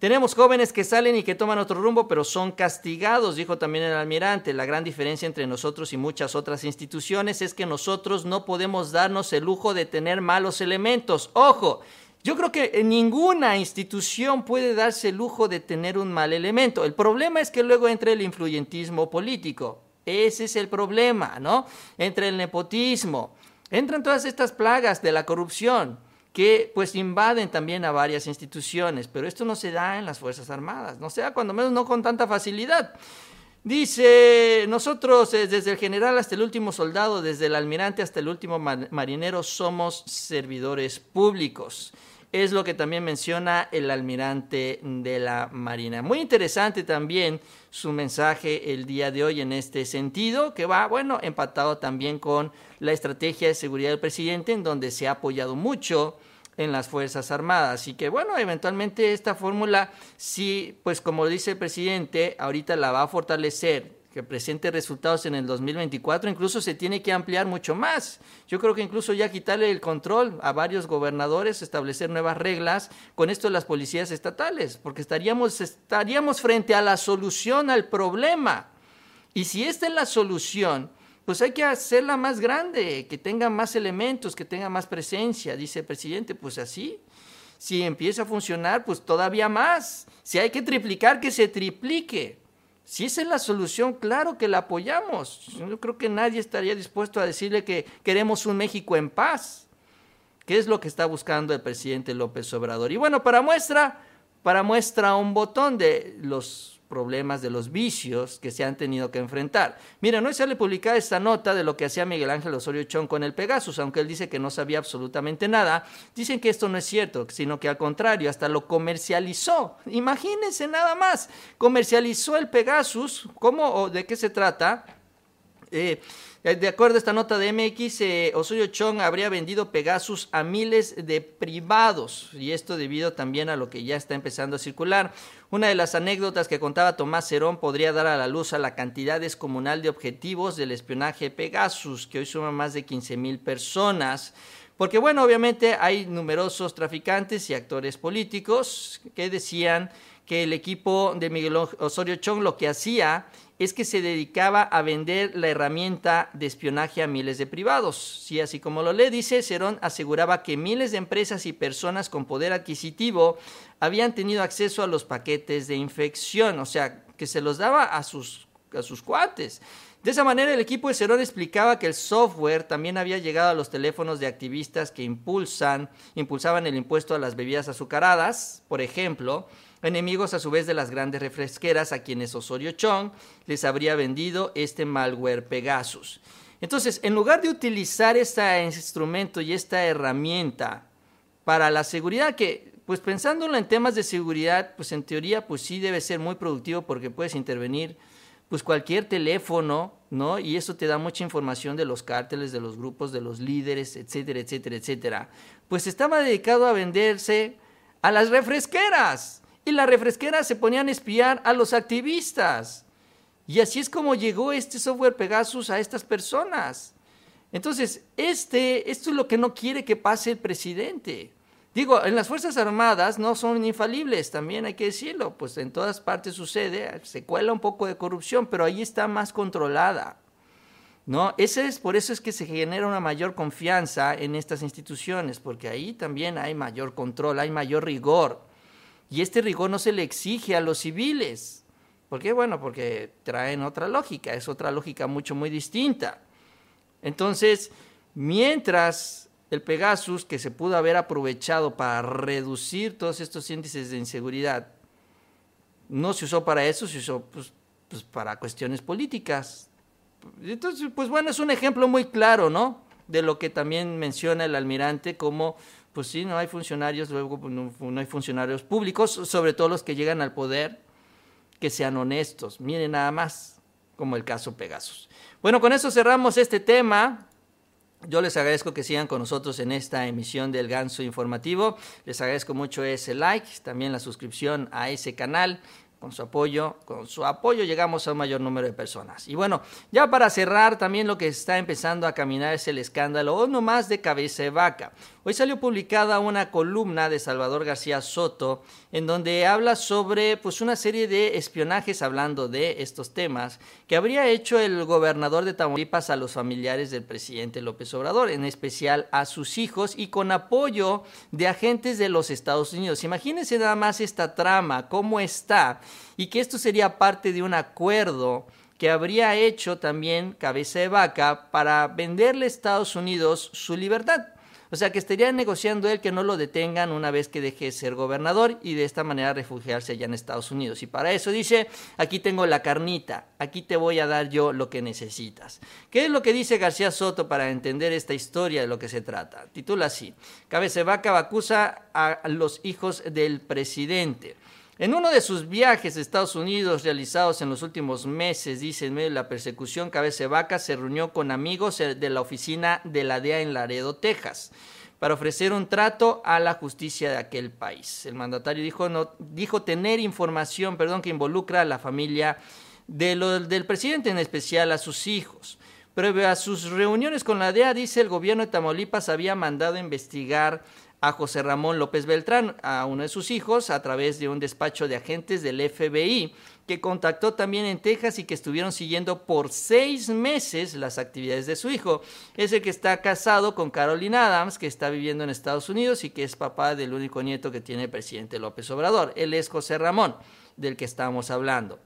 Tenemos jóvenes que salen y que toman otro rumbo, pero son castigados, dijo también el almirante. La gran diferencia entre nosotros y muchas otras instituciones es que nosotros no podemos darnos el lujo de tener malos elementos. Ojo, yo creo que ninguna institución puede darse el lujo de tener un mal elemento. El problema es que luego entra el influyentismo político. Ese es el problema, ¿no? Entre el nepotismo. Entran todas estas plagas de la corrupción que pues invaden también a varias instituciones, pero esto no se da en las Fuerzas Armadas, no se da cuando menos no con tanta facilidad. Dice, nosotros eh, desde el general hasta el último soldado, desde el almirante hasta el último marinero, somos servidores públicos. Es lo que también menciona el almirante de la Marina. Muy interesante también su mensaje el día de hoy en este sentido, que va, bueno, empatado también con la estrategia de seguridad del presidente, en donde se ha apoyado mucho en las Fuerzas Armadas. Y que bueno, eventualmente esta fórmula, sí, pues como dice el presidente, ahorita la va a fortalecer que presente resultados en el 2024, incluso se tiene que ampliar mucho más. Yo creo que incluso ya quitarle el control a varios gobernadores, establecer nuevas reglas con esto de las policías estatales, porque estaríamos, estaríamos frente a la solución al problema. Y si esta es la solución, pues hay que hacerla más grande, que tenga más elementos, que tenga más presencia, dice el presidente, pues así. Si empieza a funcionar, pues todavía más. Si hay que triplicar, que se triplique. Si esa es la solución, claro que la apoyamos. Yo creo que nadie estaría dispuesto a decirle que queremos un México en paz, ¿Qué es lo que está buscando el presidente López Obrador. Y bueno, para muestra, para muestra un botón de los problemas, de los vicios que se han tenido que enfrentar. Mira, no sale publicada esta nota de lo que hacía Miguel Ángel Osorio Chong con el Pegasus, aunque él dice que no sabía absolutamente nada. Dicen que esto no es cierto, sino que al contrario, hasta lo comercializó. Imagínense nada más, comercializó el Pegasus. ¿Cómo o de qué se trata? Eh, de acuerdo a esta nota de MX, eh, Osorio Chong habría vendido Pegasus a miles de privados, y esto debido también a lo que ya está empezando a circular. Una de las anécdotas que contaba Tomás Cerón podría dar a la luz a la cantidad descomunal de objetivos del espionaje Pegasus, que hoy suma más de 15 mil personas. Porque bueno, obviamente hay numerosos traficantes y actores políticos que decían que el equipo de Miguel Osorio Chong lo que hacía es que se dedicaba a vender la herramienta de espionaje a miles de privados. Sí, así como lo lee, dice, Cerón aseguraba que miles de empresas y personas con poder adquisitivo habían tenido acceso a los paquetes de infección, o sea, que se los daba a sus, a sus cuates. De esa manera, el equipo de Cerón explicaba que el software también había llegado a los teléfonos de activistas que impulsan, impulsaban el impuesto a las bebidas azucaradas, por ejemplo, enemigos a su vez de las grandes refresqueras a quienes Osorio Chong les habría vendido este malware Pegasus. Entonces, en lugar de utilizar este instrumento y esta herramienta para la seguridad, que pues pensándolo en temas de seguridad, pues en teoría pues sí debe ser muy productivo porque puedes intervenir pues cualquier teléfono, ¿no? Y eso te da mucha información de los cárteles, de los grupos, de los líderes, etcétera, etcétera, etcétera. Pues estaba dedicado a venderse a las refresqueras. Y las refresqueras se ponían a espiar a los activistas. Y así es como llegó este software Pegasus a estas personas. Entonces, este, esto es lo que no quiere que pase el presidente. Digo, en las Fuerzas Armadas no son infalibles, también hay que decirlo, pues en todas partes sucede, se cuela un poco de corrupción, pero ahí está más controlada. ¿No? Ese es, por eso es que se genera una mayor confianza en estas instituciones, porque ahí también hay mayor control, hay mayor rigor. Y este rigor no se le exige a los civiles. ¿Por qué? Bueno, porque traen otra lógica, es otra lógica mucho, muy distinta. Entonces, mientras el Pegasus, que se pudo haber aprovechado para reducir todos estos índices de inseguridad, no se usó para eso, se usó pues, pues, para cuestiones políticas. Entonces, pues bueno, es un ejemplo muy claro, ¿no? De lo que también menciona el almirante, como, pues sí, no hay funcionarios, luego pues, no, hay funcionarios públicos, sobre todo los que llegan al poder, que sean honestos. Miren nada más, como el caso Pegasus. Bueno, con eso cerramos este tema. Yo les agradezco que sigan con nosotros en esta emisión del Ganso Informativo. Les agradezco mucho ese like, también la suscripción a ese canal con su apoyo, con su apoyo llegamos a un mayor número de personas. Y bueno, ya para cerrar, también lo que está empezando a caminar es el escándalo, o no más de cabeza de vaca. Hoy salió publicada una columna de Salvador García Soto en donde habla sobre pues una serie de espionajes hablando de estos temas que habría hecho el gobernador de Tamaulipas a los familiares del presidente López Obrador, en especial a sus hijos y con apoyo de agentes de los Estados Unidos. Imagínense nada más esta trama, cómo está y que esto sería parte de un acuerdo que habría hecho también Cabeza de Vaca para venderle a Estados Unidos su libertad. O sea, que estaría negociando él que no lo detengan una vez que deje de ser gobernador y de esta manera refugiarse allá en Estados Unidos. Y para eso dice, aquí tengo la carnita, aquí te voy a dar yo lo que necesitas. ¿Qué es lo que dice García Soto para entender esta historia de lo que se trata? Titula así, Cabeza Vaca acusa a los hijos del presidente. En uno de sus viajes a Estados Unidos realizados en los últimos meses, dice, en medio de la persecución, Cabeza Vaca se reunió con amigos de la oficina de la DEA en Laredo, Texas, para ofrecer un trato a la justicia de aquel país. El mandatario dijo, no, dijo tener información perdón, que involucra a la familia del presidente, en especial a sus hijos. Previo a sus reuniones con la DEA, dice el gobierno de Tamaulipas había mandado investigar a José Ramón López Beltrán, a uno de sus hijos, a través de un despacho de agentes del FBI, que contactó también en Texas y que estuvieron siguiendo por seis meses las actividades de su hijo. Es el que está casado con Caroline Adams, que está viviendo en Estados Unidos y que es papá del único nieto que tiene el presidente López Obrador. Él es José Ramón, del que estamos hablando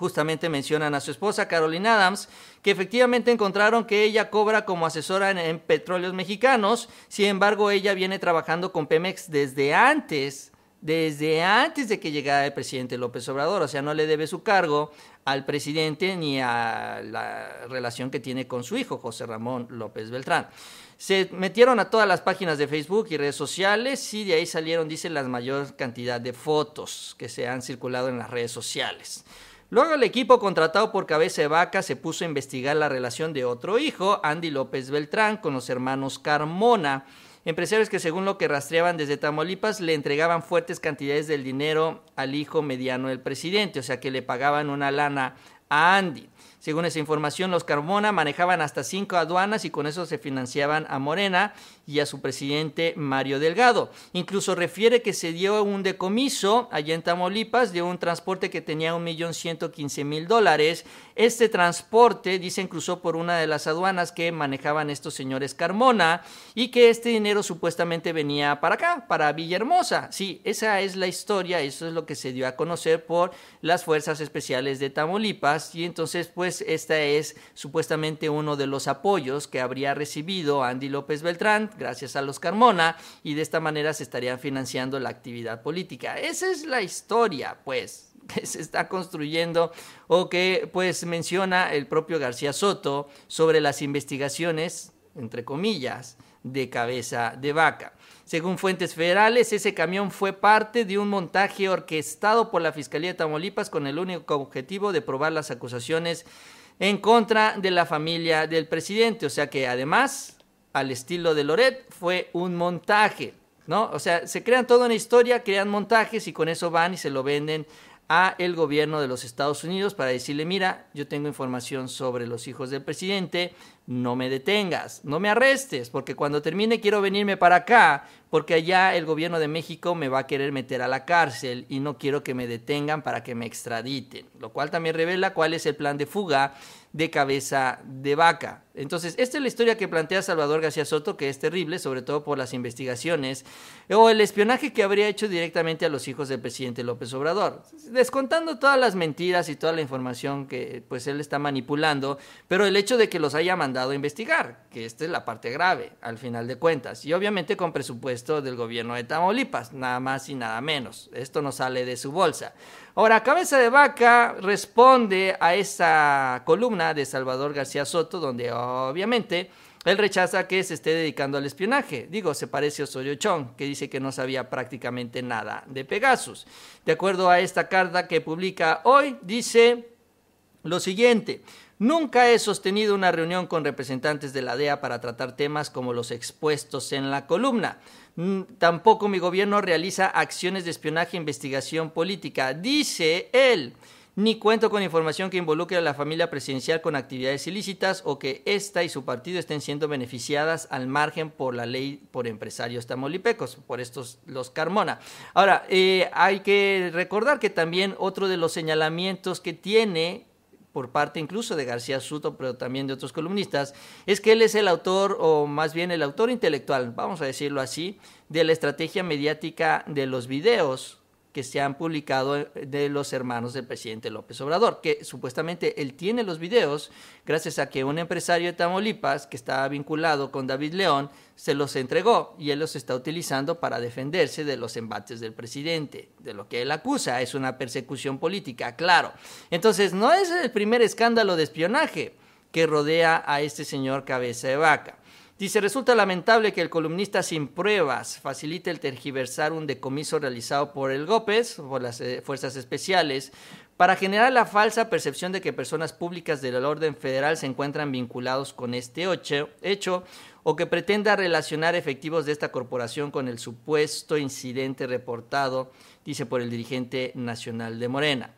justamente mencionan a su esposa Carolina Adams, que efectivamente encontraron que ella cobra como asesora en, petróleos mexicanos, sin embargo ella viene trabajando con Pemex desde antes, desde antes de que llegara el presidente López Obrador, o sea, no le debe su cargo al presidente ni a la relación que tiene con su hijo, José Ramón López Beltrán. Se metieron a todas las páginas de Facebook y redes sociales y de ahí salieron, dice, la mayor cantidad de fotos que se han circulado en las redes sociales. Luego el equipo contratado por Cabeza de Vaca se puso a investigar la relación de otro hijo, Andy López Beltrán, con los hermanos Carmona, empresarios que según lo que rastreaban desde Tamaulipas le entregaban fuertes cantidades del dinero al hijo mediano del presidente, o sea que le pagaban una lana a Andy. Según esa información, los Carmona manejaban hasta cinco aduanas y con eso se financiaban a Morena y a su presidente Mario Delgado. Incluso refiere que se dio un decomiso allá en Tamaulipas de un transporte que tenía un millón ciento quince mil dólares. Este transporte, dicen, cruzó por una de las aduanas que manejaban estos señores Carmona y que este dinero supuestamente venía para acá, para Villahermosa. Sí, esa es la historia, eso es lo que se dio a conocer por las fuerzas especiales de Tamaulipas y entonces pues pues este es supuestamente uno de los apoyos que habría recibido Andy López Beltrán gracias a los Carmona y de esta manera se estaría financiando la actividad política. Esa es la historia, pues que se está construyendo o que pues menciona el propio García Soto sobre las investigaciones, entre comillas, de cabeza de vaca. Según fuentes federales, ese camión fue parte de un montaje orquestado por la Fiscalía de Tamaulipas con el único objetivo de probar las acusaciones en contra de la familia del presidente. O sea que además, al estilo de Loret, fue un montaje. ¿no? O sea, se crean toda una historia, crean montajes y con eso van y se lo venden a el gobierno de los Estados Unidos para decirle, mira, yo tengo información sobre los hijos del presidente, no me detengas, no me arrestes, porque cuando termine quiero venirme para acá, porque allá el gobierno de México me va a querer meter a la cárcel y no quiero que me detengan para que me extraditen, lo cual también revela cuál es el plan de fuga de cabeza de vaca. Entonces, esta es la historia que plantea Salvador García Soto, que es terrible, sobre todo por las investigaciones, o el espionaje que habría hecho directamente a los hijos del presidente López Obrador, descontando todas las mentiras y toda la información que pues él está manipulando, pero el hecho de que los haya mandado a investigar, que esta es la parte grave, al final de cuentas, y obviamente con presupuesto del gobierno de Tamaulipas, nada más y nada menos. Esto no sale de su bolsa. Ahora, Cabeza de Vaca responde a esa columna de Salvador García Soto, donde obviamente él rechaza que se esté dedicando al espionaje. Digo, se parece a Osorio Chong, que dice que no sabía prácticamente nada de Pegasus. De acuerdo a esta carta que publica hoy, dice lo siguiente. Nunca he sostenido una reunión con representantes de la DEA para tratar temas como los expuestos en la columna. Mm, tampoco mi gobierno realiza acciones de espionaje e investigación política, dice él. Ni cuento con información que involucre a la familia presidencial con actividades ilícitas o que ésta y su partido estén siendo beneficiadas al margen por la ley por empresarios tamolipecos, por estos los Carmona. Ahora, eh, hay que recordar que también otro de los señalamientos que tiene por parte incluso de García Suto, pero también de otros columnistas, es que él es el autor, o más bien el autor intelectual, vamos a decirlo así, de la estrategia mediática de los videos que se han publicado eh, de los hermanos del presidente López Obrador, que supuestamente él tiene los videos gracias a que un empresario de Tamaulipas que estaba vinculado con David León se los entregó y él los está utilizando para defenderse de los embates del presidente, de lo que él acusa, es una persecución política, claro. Entonces, no es el primer escándalo de espionaje que rodea a este señor cabeza de vaca. Dice, resulta lamentable que el columnista sin pruebas facilite el tergiversar un decomiso realizado por el GOPES, por las eh, Fuerzas Especiales, para generar la falsa percepción de que personas públicas del orden federal se encuentran vinculados con este hecho o que pretenda relacionar efectivos de esta corporación con el supuesto incidente reportado, dice por el dirigente nacional de Morena.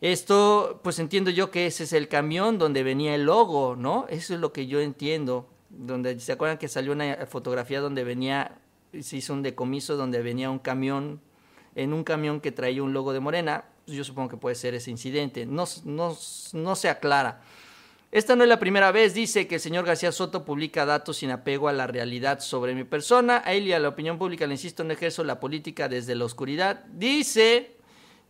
Esto, pues entiendo yo que ese es el camión donde venía el logo, ¿no? Eso es lo que yo entiendo donde se acuerdan que salió una fotografía donde venía, se hizo un decomiso donde venía un camión, en un camión que traía un logo de Morena, pues yo supongo que puede ser ese incidente, no, no, no se aclara. Esta no es la primera vez, dice que el señor García Soto publica datos sin apego a la realidad sobre mi persona. A él y a la opinión pública le insisto, no ejerzo la política desde la oscuridad. Dice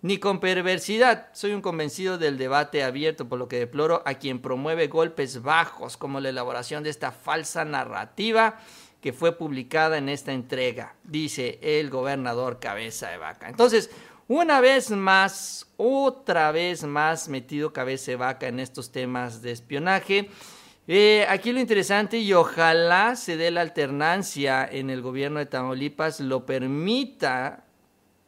ni con perversidad. Soy un convencido del debate abierto, por lo que deploro a quien promueve golpes bajos, como la elaboración de esta falsa narrativa que fue publicada en esta entrega, dice el gobernador Cabeza de Vaca. Entonces, una vez más, otra vez más metido Cabeza de Vaca en estos temas de espionaje. Eh, aquí lo interesante y ojalá se dé la alternancia en el gobierno de Tamaulipas, lo permita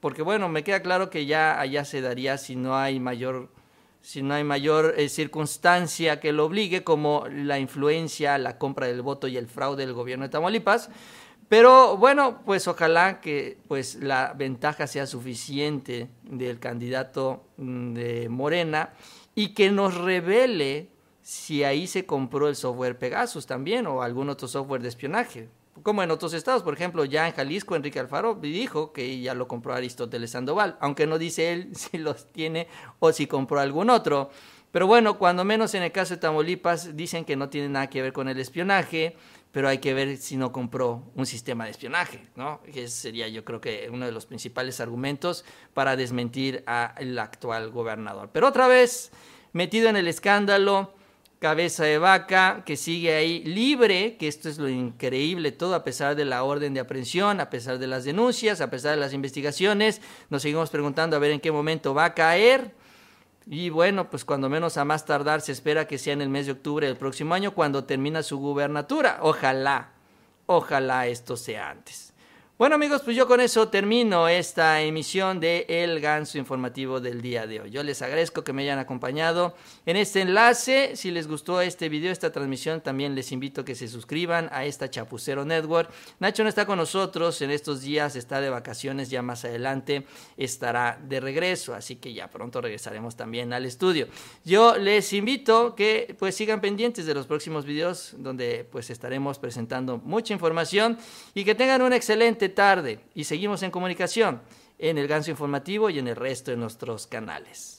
porque bueno, me queda claro que ya allá se daría si no hay mayor si no hay mayor eh, circunstancia que lo obligue, como la influencia, la compra del voto y el fraude del gobierno de Tamaulipas. Pero bueno, pues ojalá que pues la ventaja sea suficiente del candidato mm, de Morena y que nos revele si ahí se compró el software Pegasus también o algún otro software de espionaje como en otros estados. Por ejemplo, ya en Jalisco, Enrique Alfaro dijo que ya lo compró Aristóteles Sandoval, aunque no dice él si los tiene o si compró algún otro. Pero bueno, cuando menos en el caso de Tamaulipas dicen que no tiene nada que ver con el espionaje, pero hay que ver si no compró un sistema de espionaje, ¿no? Que sería yo creo que uno de los principales argumentos para desmentir al actual gobernador. Pero otra vez, metido en el escándalo, cabeza de vaca, que sigue ahí libre, que esto es lo increíble, todo a pesar de la orden de aprehensión, a pesar de las denuncias, a pesar de las investigaciones, nos seguimos preguntando a ver en qué momento va a caer. Y bueno, pues cuando menos a más tardar se espera que sea en el mes de octubre del próximo año cuando termina su gubernatura. Ojalá, ojalá esto sea antes. Bueno amigos, pues yo con eso termino esta emisión de El Ganso Informativo del día de hoy. Yo les agradezco que me hayan acompañado en este enlace. Si les gustó este video, esta transmisión, también les invito a que se suscriban a esta Chapucero Network. Nacho no está con nosotros en estos días, está de vacaciones, ya más adelante estará de regreso, así que ya pronto regresaremos también al estudio. Yo les invito que pues sigan pendientes de los próximos videos donde pues estaremos presentando mucha información y que tengan un tarde y seguimos en comunicación en el Ganso Informativo y en el resto de nuestros canales.